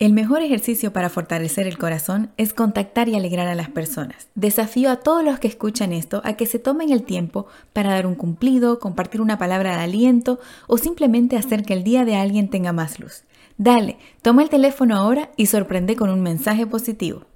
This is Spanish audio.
El mejor ejercicio para fortalecer el corazón es contactar y alegrar a las personas. Desafío a todos los que escuchan esto a que se tomen el tiempo para dar un cumplido, compartir una palabra de aliento o simplemente hacer que el día de alguien tenga más luz. Dale, toma el teléfono ahora y sorprende con un mensaje positivo.